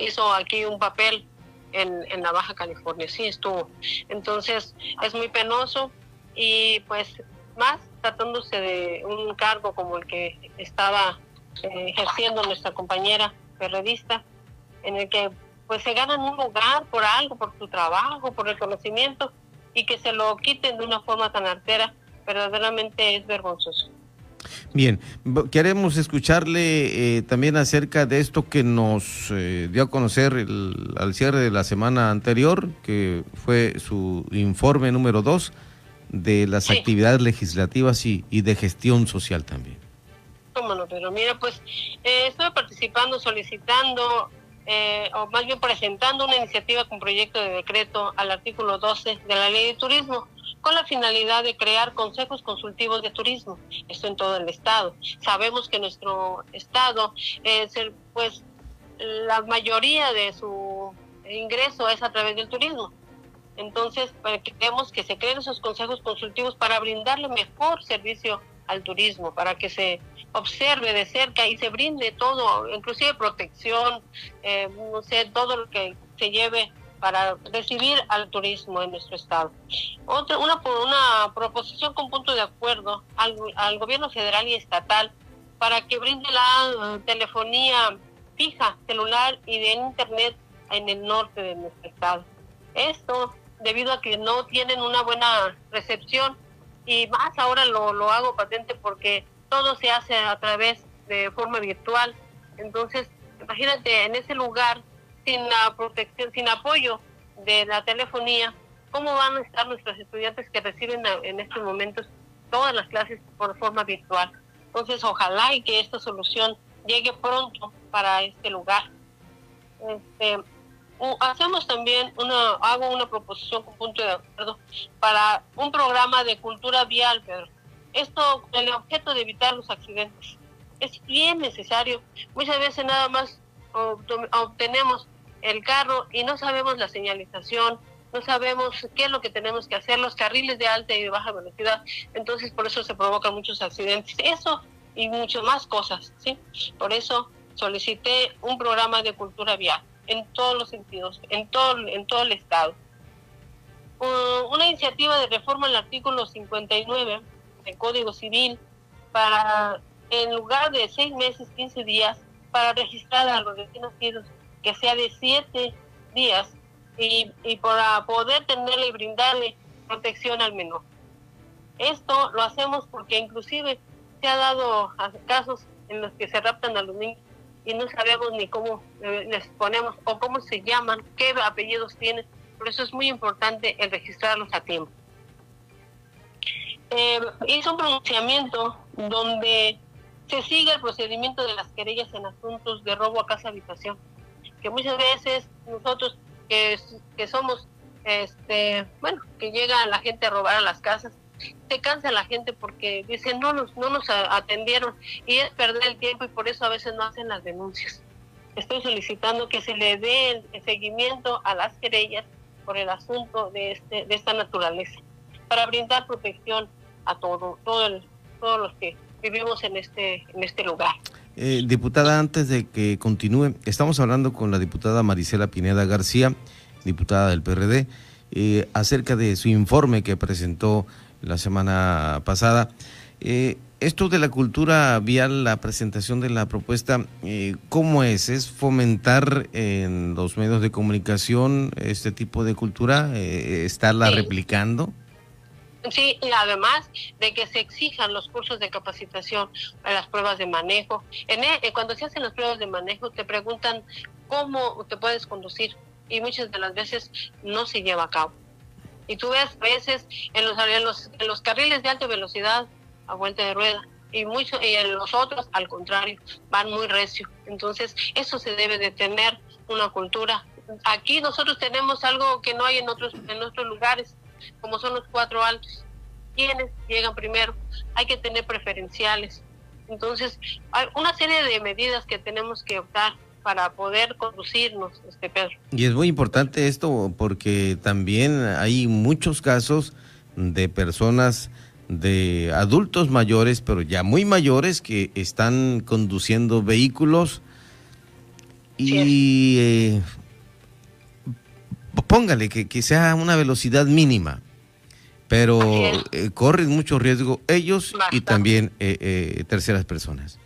hizo aquí un papel en, en la Baja California sí estuvo entonces es muy penoso y pues más tratándose de un cargo como el que estaba eh, ejerciendo nuestra compañera periodista en el que pues se ganan un lugar por algo, por su trabajo, por reconocimiento y que se lo quiten de una forma tan artera, verdaderamente es vergonzoso. Bien, queremos escucharle eh, también acerca de esto que nos eh, dio a conocer el- al cierre de la semana anterior, que fue su informe número dos de las Sí. actividades legislativas y, y de gestión social también. Cómo no, pero mira, pues eh, estuve participando, solicitando, eh, o más bien presentando una iniciativa con proyecto de decreto al artículo 12 de la ley de turismo, con la finalidad de crear consejos consultivos de turismo, esto en todo el estado. Sabemos que nuestro estado pues la mayoría de su ingreso es a través del turismo. Entonces, pues, queremos que se creen esos consejos consultivos para brindarle mejor servicio al turismo, para que se observe de cerca y se brinde todo, inclusive protección, eh, no sé, todo lo que se lleve para recibir al turismo en nuestro estado. Otra, una, una proposición con punto de acuerdo al, al gobierno federal y estatal para que brinde la telefonía fija, celular y de internet en el norte de nuestro estado. Esto debido a que no tienen una buena recepción y más ahora lo, lo hago patente porque todo se hace a través de forma virtual. Entonces, imagínate, en ese lugar, sin la protección, sin apoyo de la telefonía, ¿cómo van a estar nuestros estudiantes que reciben en estos momentos todas las clases por forma virtual? Entonces, ojalá y que esta solución llegue pronto para este lugar. Este, hacemos también una, hago una proposición con punto de acuerdo para un programa de cultura vial, Pedro. Esto el objeto de evitar los accidentes. Es bien necesario. Muchas veces nada más obtenemos el carro y no sabemos la señalización, no sabemos qué es lo que tenemos que hacer, los carriles de alta y de baja velocidad. Entonces por eso se provocan muchos accidentes. Eso y muchas más cosas, ¿sí? Por eso solicité un programa de cultura vial en todos los sentidos, en todo, en todo el Estado. una iniciativa de reforma al artículo 59 del Código Civil para, en lugar de seis meses, 15 días, para registrar a los recién nacidos, que sea de siete días, y, y para poder tenerle y brindarle protección al menor. Esto lo hacemos porque inclusive se ha dado casos en los que se raptan a los niños y no sabemos ni cómo eh, les ponemos o cómo se llaman, qué apellidos tienen. Por eso es muy importante el registrarlos a tiempo. Eh, hizo un pronunciamiento donde se sigue el procedimiento de las querellas en asuntos de robo a casa habitación, que muchas veces nosotros que, que somos, este, bueno, que llega la gente a robar a las casas, se cansa la gente porque dicen no nos, no nos atendieron y es perder el tiempo y por eso a veces no hacen las denuncias. Estoy solicitando que se le dé el seguimiento a las querellas por el asunto de, este, de esta naturaleza, para brindar protección a todo, todo todos los que vivimos en este, en este lugar. Eh, diputada, antes de que continúe, estamos hablando con la diputada Marisela Pineda García, diputada del PRD, eh, acerca de su informe que presentó la semana pasada. Eh, esto de la cultura vial, la presentación de la propuesta, eh, ¿cómo es? ¿Es fomentar en los medios de comunicación este tipo de cultura? Eh, ¿Estarla replicando? Sí, y además de que se exijan los cursos de capacitación las pruebas de manejo. En, e, cuando se hacen las pruebas de manejo te preguntan cómo te puedes conducir y muchas de las veces no se lleva a cabo. Y tú ves a veces en los, en los, en los carriles de alta velocidad a vuelta de rueda y, mucho, y en los otros, al contrario, van muy recio. Entonces, eso se debe de tener una cultura. Aquí nosotros tenemos algo que no hay en otros, en otros lugares, como son los cuatro altos. ¿Quiénes llegan primero? Hay que tener preferenciales. Entonces, hay una serie de medidas que tenemos que optar para poder conducirnos, este Pedro. Y es muy importante esto porque también hay muchos casos de personas de adultos mayores, pero ya muy mayores, que están conduciendo vehículos y eh, póngale que, que, sea una velocidad mínima, pero eh, corren mucho riesgo ellos y también eh, terceras personas.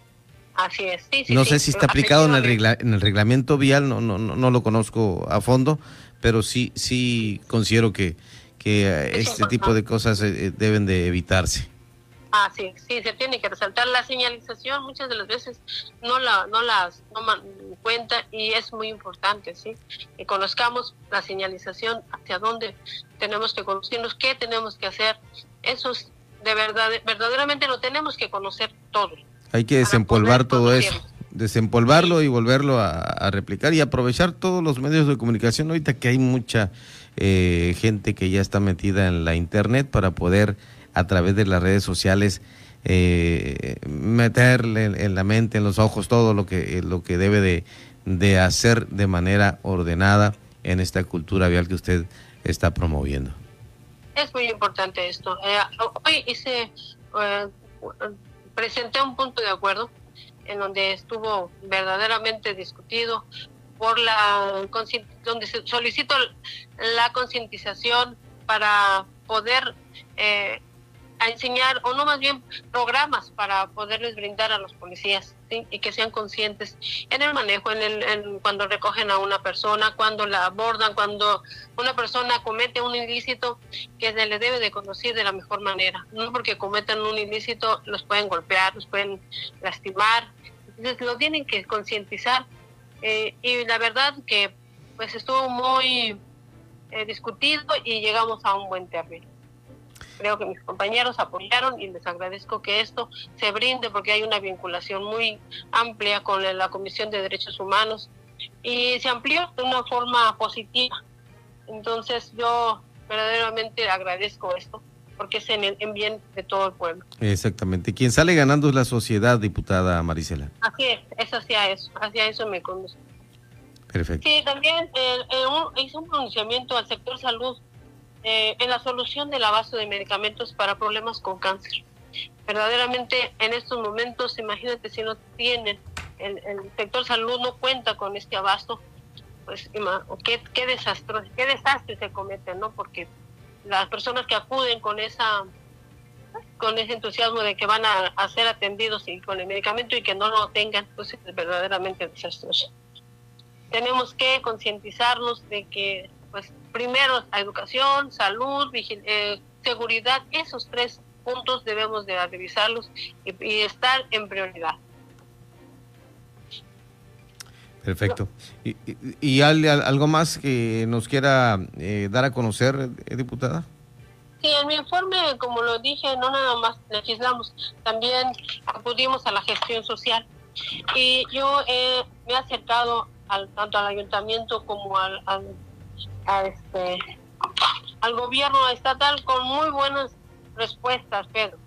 Así es. no sé si está aplicado en el, en el reglamento vial, no, no, no, lo conozco a fondo, pero sí, sí considero que, que este tipo de cosas eh, eh, deben de evitarse. Ah, sí, sí, se tiene que resaltar la señalización, muchas de las veces no la no las toman en cuenta y es muy importante, ¿sí? Que conozcamos la señalización, hacia dónde tenemos que conducirnos, qué tenemos que hacer, eso es de verdad, verdaderamente lo tenemos que conocer todos. Hay que desempolvar todo eso, desempolvarlo y volverlo a, replicar y aprovechar todos los medios de comunicación ahorita que hay mucha eh, gente que ya está metida en la internet para poder a través de las redes sociales eh, meterle en, la mente, en los ojos todo lo que lo que debe de, de hacer de manera ordenada en esta cultura vial que usted está promoviendo. Es muy importante esto. Eh, hoy hice, eh, presenté un punto de acuerdo en donde estuvo verdaderamente discutido por la donde se solicitó la concientización para poder eh, enseñar, o no más bien programas para poderles brindar a los policías y que sean conscientes en el manejo, en el, cuando recogen a una persona, cuando la abordan, cuando una persona comete un ilícito, que se le debe de conocer de la mejor manera. No porque cometan un ilícito los pueden golpear, los pueden lastimar, entonces lo tienen que concientizar. Eh, y la verdad que pues estuvo muy eh, discutido y llegamos a un buen término creo que mis compañeros apoyaron y les agradezco que esto se brinde porque hay una vinculación muy amplia con la Comisión de Derechos Humanos y se amplió de una forma positiva. Entonces yo verdaderamente agradezco esto porque es en, bien de todo el pueblo. Exactamente. Quien sale ganando es la sociedad, diputada Marisela. Así es, es hacia eso, hacia eso me conduce. Perfecto. Sí, también eh, eh, hice un pronunciamiento al sector salud eh, en la solución del abasto de medicamentos para problemas con cáncer. Verdaderamente en estos momentos, imagínate si no tienen, el, sector salud no cuenta con este abasto, pues qué, qué desastre, qué desastre se comete, ¿no? Porque las personas que acuden con esa con ese entusiasmo de que van a, a, ser atendidos y con el medicamento y que no lo tengan, pues es verdaderamente desastroso. Tenemos que concientizarnos de que primero educación, salud, eh, seguridad, esos tres puntos debemos de revisarlos y, estar en prioridad. Perfecto. ¿Y, y, algo más que nos quiera eh, dar a conocer, eh, diputada? Sí, en mi informe, como lo dije, no nada más legislamos, también acudimos a la gestión social. Y yo me he acercado al, tanto al ayuntamiento como al este, al gobierno estatal con muy buenas respuestas, Pedro.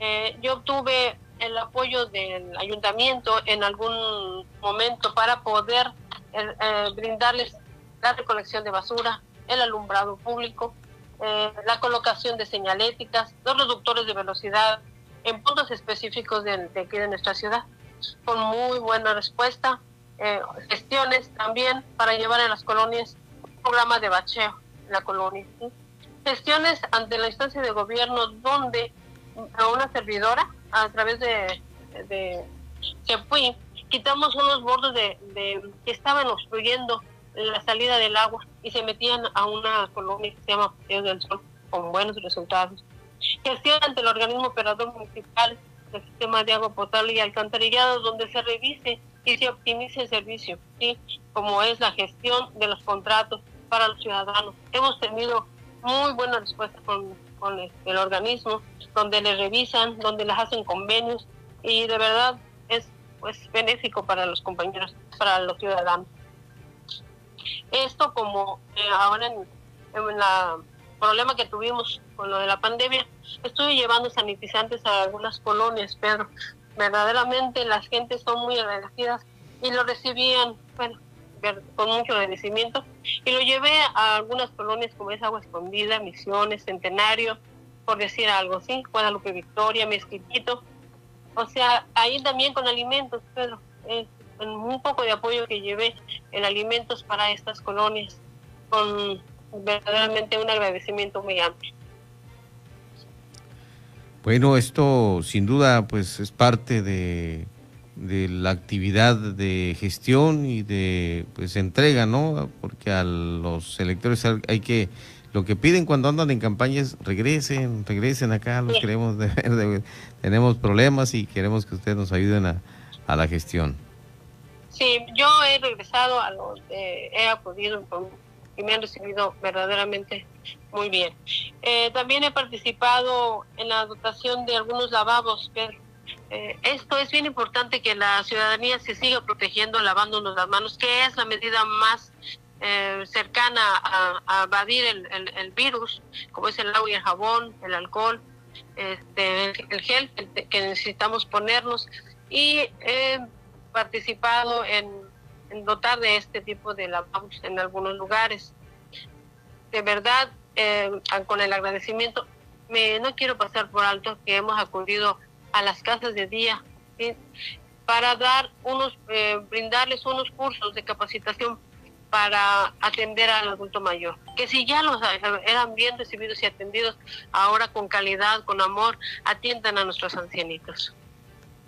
Eh, yo obtuve el apoyo del ayuntamiento en algún momento para poder eh, eh, brindarles la recolección de basura, el alumbrado público, la colocación de señaléticas, los reductores de velocidad en puntos específicos de, de aquí de nuestra ciudad, con muy buena respuesta. gestiones también para llevar a las colonias programa de bacheo la colonia. Gestiones ante la instancia de gobierno donde a una servidora, a través de, de fui, quitamos unos bordes de, que estaban obstruyendo la salida del agua y se metían a una colonia que se llama Dios del Sol con buenos resultados. Gestión ante el organismo operador municipal del sistema de agua potable y alcantarillado donde se revise y se optimice el servicio, ¿sí? como es la gestión de los contratos para los ciudadanos. Hemos tenido muy buena respuesta con, con el, organismo, donde le revisan, donde les hacen convenios y de verdad es pues benéfico para los compañeros, para los ciudadanos. Esto como eh, ahora en, en la problema que tuvimos con lo de la pandemia, estuve llevando sanitizantes a algunas colonias, pero verdaderamente las gentes son muy agradecidas y lo recibían, bueno, con mucho agradecimiento y lo llevé a algunas colonias como es Agua Escondida, Misiones, Centenario, por decir algo, ¿sí? Guadalupe Victoria, Mezquitito. O sea, ahí también con alimentos, Pedro, es un poco de apoyo que llevé en alimentos para estas colonias, con verdaderamente un agradecimiento muy amplio. Bueno, esto sin duda pues es parte de de la actividad de gestión y de pues entrega, ¿no? Porque a los electores hay que lo que piden cuando andan en campañas regresen, regresen acá, los queremos de ver, tenemos problemas y queremos que ustedes nos ayuden a, a la gestión. Sí, yo he regresado a los he acudido y me han recibido verdaderamente muy bien. Eh, también he participado en la dotación de algunos lavabos, pero eh, esto es bien importante que la ciudadanía se siga protegiendo lavándonos las manos, que es la medida más eh, cercana a, evadir el, virus, como es el agua y el jabón, el alcohol, este, el gel que necesitamos ponernos. Y he participado en dotar de este tipo de lavabos en algunos lugares. De verdad, eh, con el agradecimiento, me, no quiero pasar por alto que hemos acudido a las casas de día para dar unos, eh, brindarles unos cursos de capacitación para atender al adulto mayor. Que si ya los eran bien recibidos y atendidos, ahora con calidad, con amor, atiendan a nuestros ancianitos.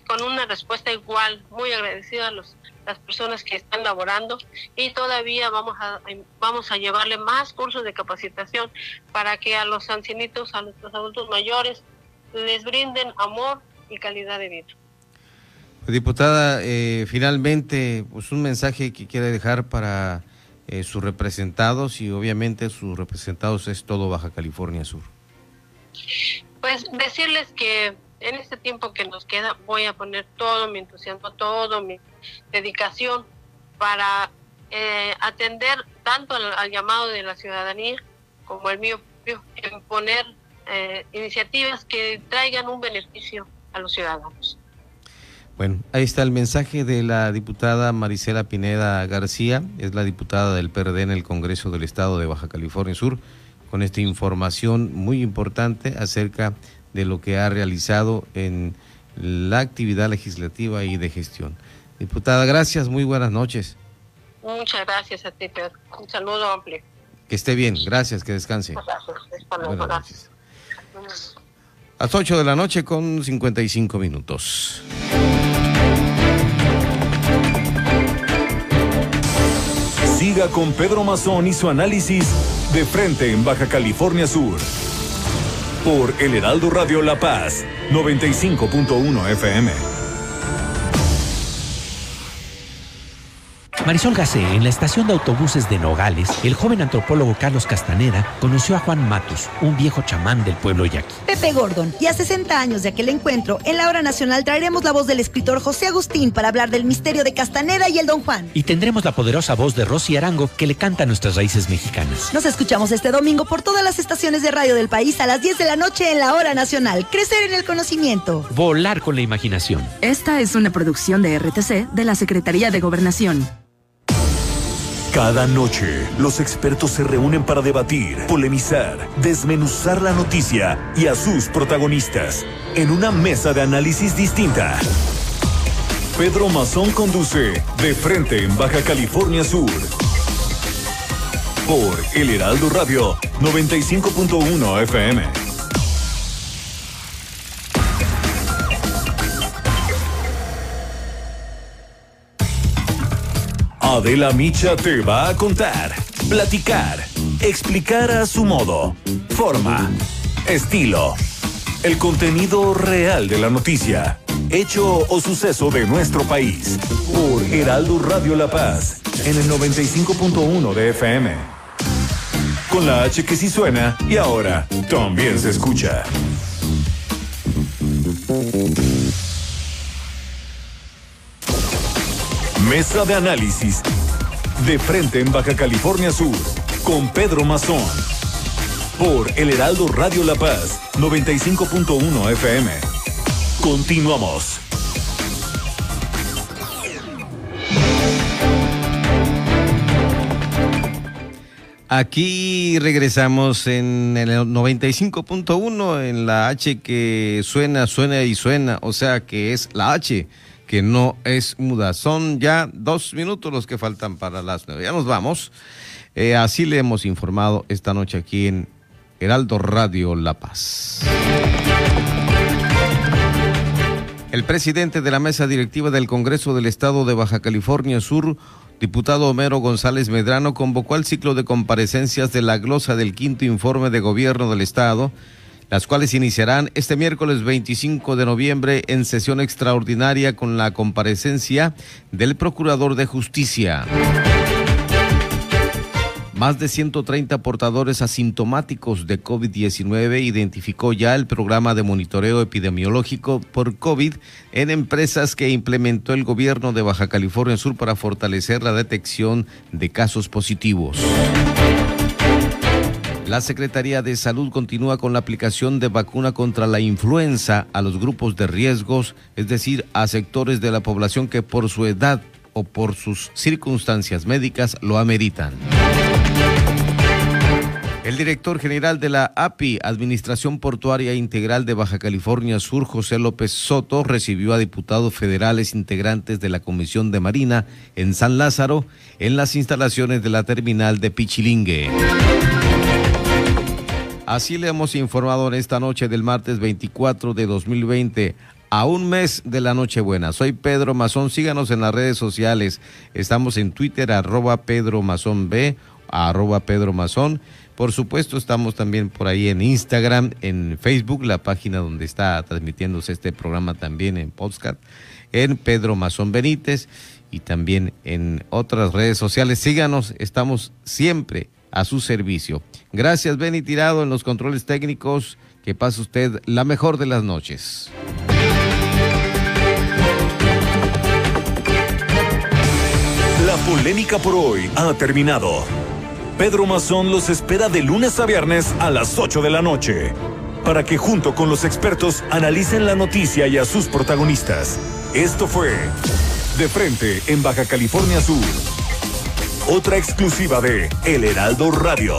Con una respuesta igual, muy agradecida a los, las personas que están laborando y todavía vamos a, vamos a llevarle más cursos de capacitación para que a los ancianitos, a nuestros adultos mayores, les brinden amor y calidad de vida. Diputada, eh, finalmente, pues un mensaje que quiere dejar para eh, sus representados y obviamente sus representados es todo Baja California Sur. Pues decirles que en este tiempo que nos queda voy a poner todo mi entusiasmo, todo mi dedicación para eh, atender tanto al, llamado de la ciudadanía como el mío propio en poner eh, iniciativas que traigan un beneficio a los ciudadanos. Bueno, ahí está el mensaje de la diputada Marisela Pineda García, es la diputada del PRD en el Congreso del Estado de Baja California Sur, con esta información muy importante acerca de lo que ha realizado en la actividad legislativa y de gestión. Diputada, gracias, muy buenas noches. Muchas gracias a ti, Pedro. Un saludo amplio. Que esté bien, gracias, que descanse. Gracias, buenas noches. Las 8 de la noche con 55 minutos. Siga con Pedro Mazón y su análisis de frente en Baja California Sur. Por El Heraldo Radio La Paz, 95.1 FM. Marisol Gacé, en la estación de autobuses de Nogales, el joven antropólogo Carlos Castaneda conoció a Juan Matus, un viejo chamán del pueblo yaqui. Pepe Gordon, y a 60 años de aquel encuentro, en la hora nacional traeremos la voz del escritor José Agustín para hablar del misterio de Castaneda y el Don Juan. Y tendremos la poderosa voz de Rosy Arango que le canta a nuestras raíces mexicanas. Nos escuchamos este domingo por todas las estaciones de radio del país a las 10 de la noche en la hora nacional. Crecer en el conocimiento. Volar con la imaginación. Esta es una producción de RTC de la Secretaría de Gobernación. Cada noche, los expertos se reúnen para debatir, polemizar, desmenuzar la noticia y a sus protagonistas en una mesa de análisis distinta. Pedro Mazón conduce De Frente en Baja California Sur. Por El Heraldo Radio 95.1 FM. Adela Micha te va a contar, platicar, explicar a su modo, forma, estilo, el contenido real de la noticia, hecho o suceso de nuestro país. Por Heraldo Radio La Paz, en el 95.1 de FM. Con la H que sí suena y ahora también se escucha. Mesa de análisis. De frente en Baja California Sur. Con Pedro Mazón. Por El Heraldo Radio La Paz. 95.1 FM. Continuamos. Aquí regresamos en el 95.1 en la H que suena, suena y suena, o sea que es la H que no es muda. Son ya dos minutos los que faltan para las nueve. Ya nos vamos. Eh, así le hemos informado esta noche aquí en Heraldo Radio La Paz. El presidente de la mesa directiva del Congreso del Estado de Baja California Sur, diputado Homero González Medrano, convocó al ciclo de comparecencias de la glosa del quinto informe de gobierno del Estado las cuales iniciarán este miércoles 25 de noviembre en sesión extraordinaria con la comparecencia del Procurador de Justicia. Más de 130 portadores asintomáticos de COVID-19 identificó ya el programa de monitoreo epidemiológico por COVID en empresas que implementó el gobierno de Baja California Sur para fortalecer la detección de casos positivos. La Secretaría de Salud continúa con la aplicación de vacuna contra la influenza a los grupos de riesgos, es decir, a sectores de la población que por su edad o por sus circunstancias médicas lo ameritan. El director general de la API, Administración Portuaria Integral de Baja California Sur, José López Soto, recibió a diputados federales integrantes de la Comisión de Marina en San Lázaro, en las instalaciones de la terminal de Pichilingue. Así le hemos informado en esta noche del martes 24 de 2020 a un mes de la Nochebuena. Soy Pedro Mazón, síganos en las redes sociales. Estamos en Twitter, arroba Pedro Mazón B, arroba Pedro Mazón. Por supuesto, estamos también por ahí en Instagram, en Facebook, la página donde está transmitiéndose este programa también en podcast, en Pedro Mazón Benítez y también en otras redes sociales. Síganos, estamos siempre a su servicio. Gracias, Benny Tirado, en los controles técnicos. Que pase usted la mejor de las noches. La polémica por hoy ha terminado. Pedro Mazón los espera de lunes a viernes a las 8 de la noche para que junto con los expertos analicen la noticia y a sus protagonistas. Esto fue De Frente en Baja California Sur. Otra exclusiva de El Heraldo Radio.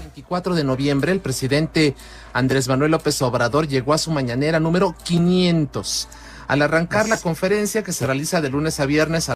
24 de noviembre, el presidente Andrés Manuel López Obrador llegó a su mañanera número 500. Al arrancar la conferencia que se realiza de lunes a viernes a